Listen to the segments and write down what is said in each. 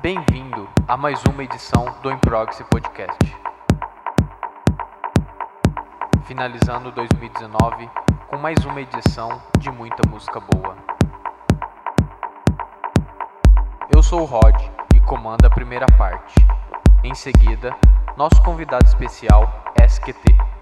Bem-vindo a mais uma edição do Improxy Podcast. Finalizando 2019 com mais uma edição de muita música boa. Eu sou o Rod e comando a primeira parte. Em seguida, nosso convidado especial, SQT.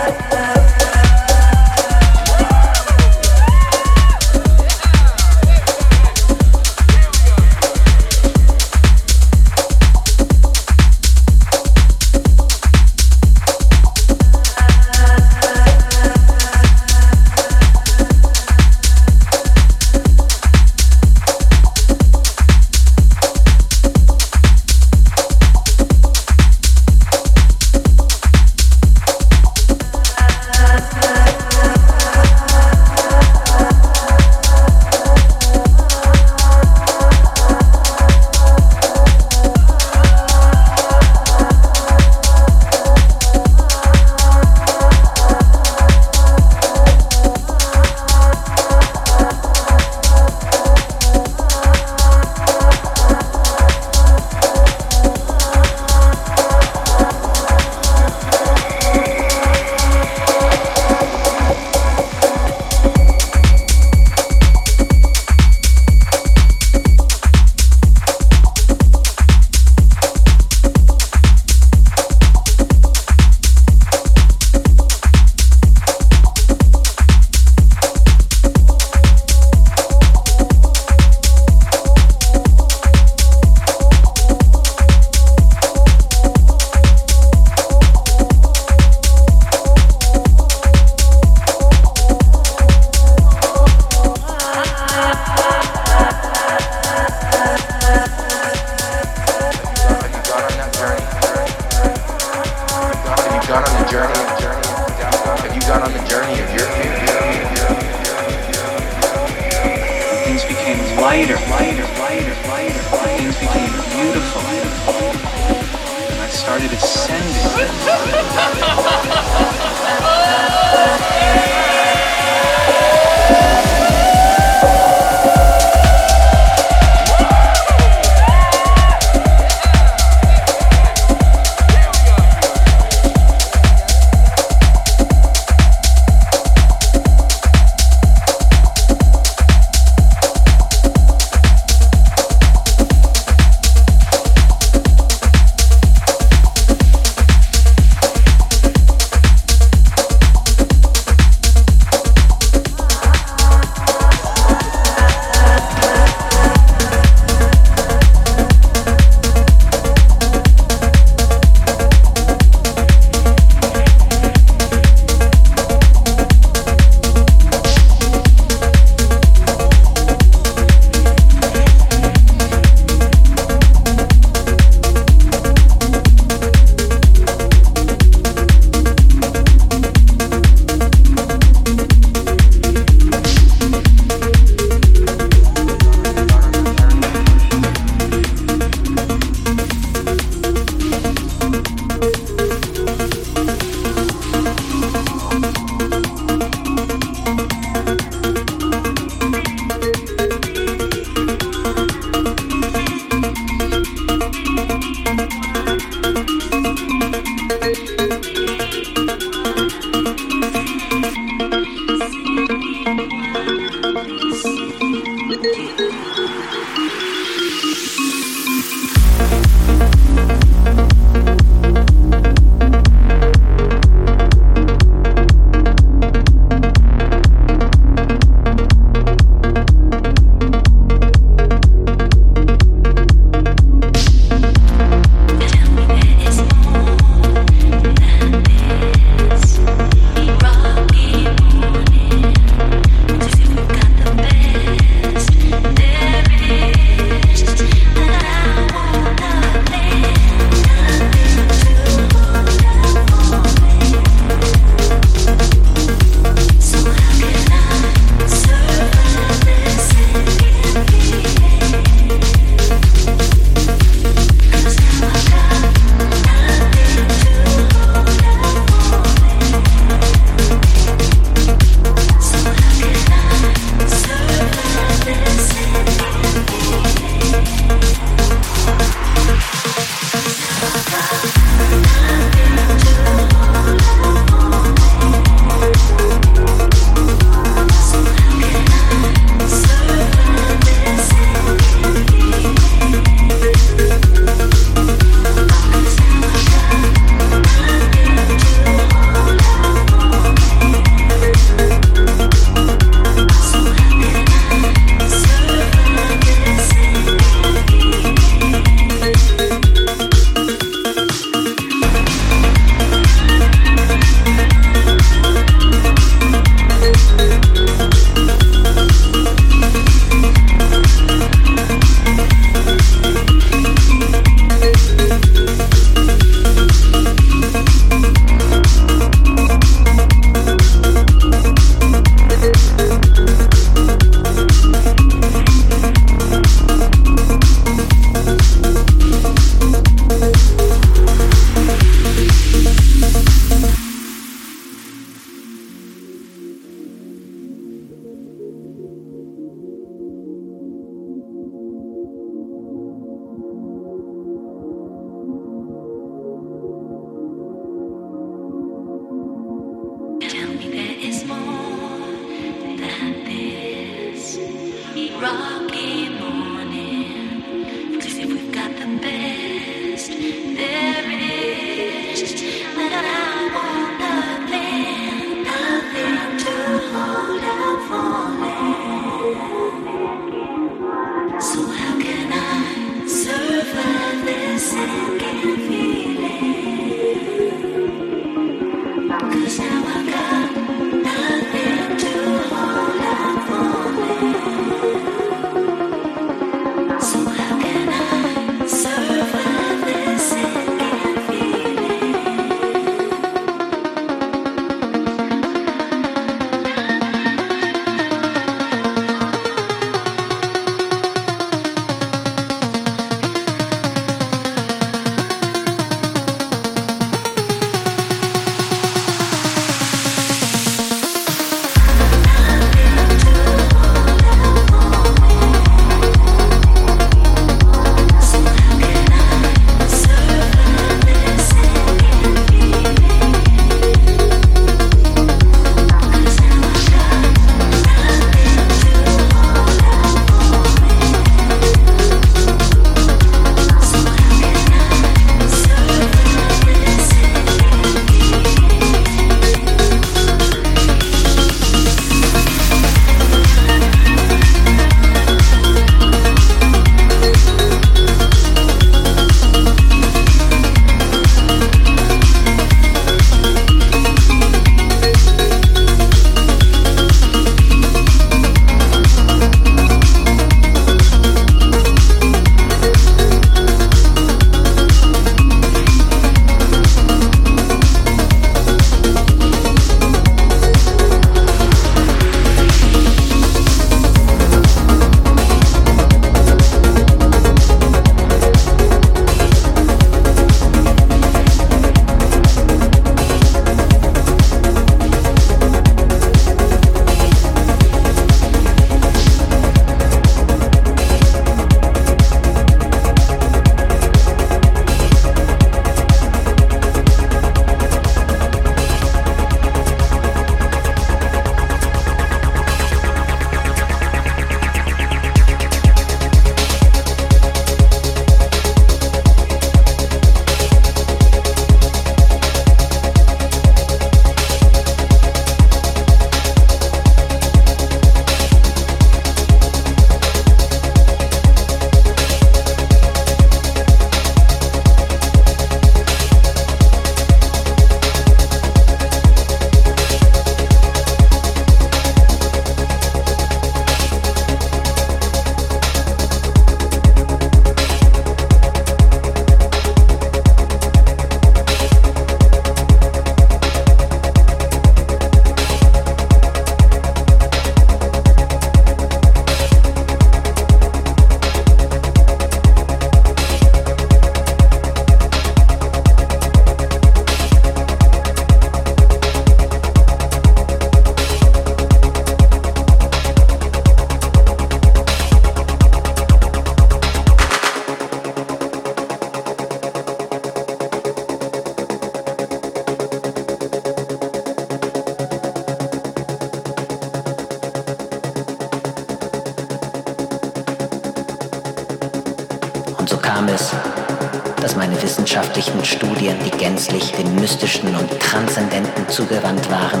Gänzlich dem Mystischen und Transzendenten zugewandt waren,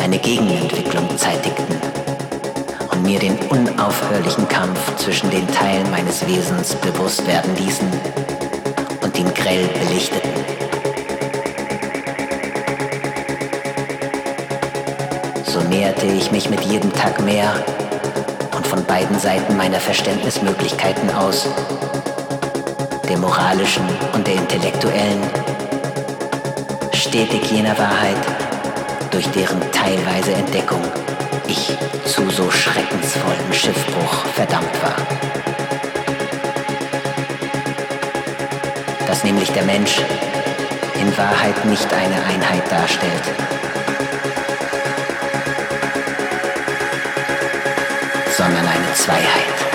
eine Gegenentwicklung zeitigten und mir den unaufhörlichen Kampf zwischen den Teilen meines Wesens bewusst werden ließen und ihn grell belichteten. So näherte ich mich mit jedem Tag mehr und von beiden Seiten meiner Verständnismöglichkeiten aus der moralischen und der intellektuellen, stetig jener Wahrheit, durch deren teilweise Entdeckung ich zu so schreckensvollem Schiffbruch verdammt war. Dass nämlich der Mensch in Wahrheit nicht eine Einheit darstellt, sondern eine Zweiheit.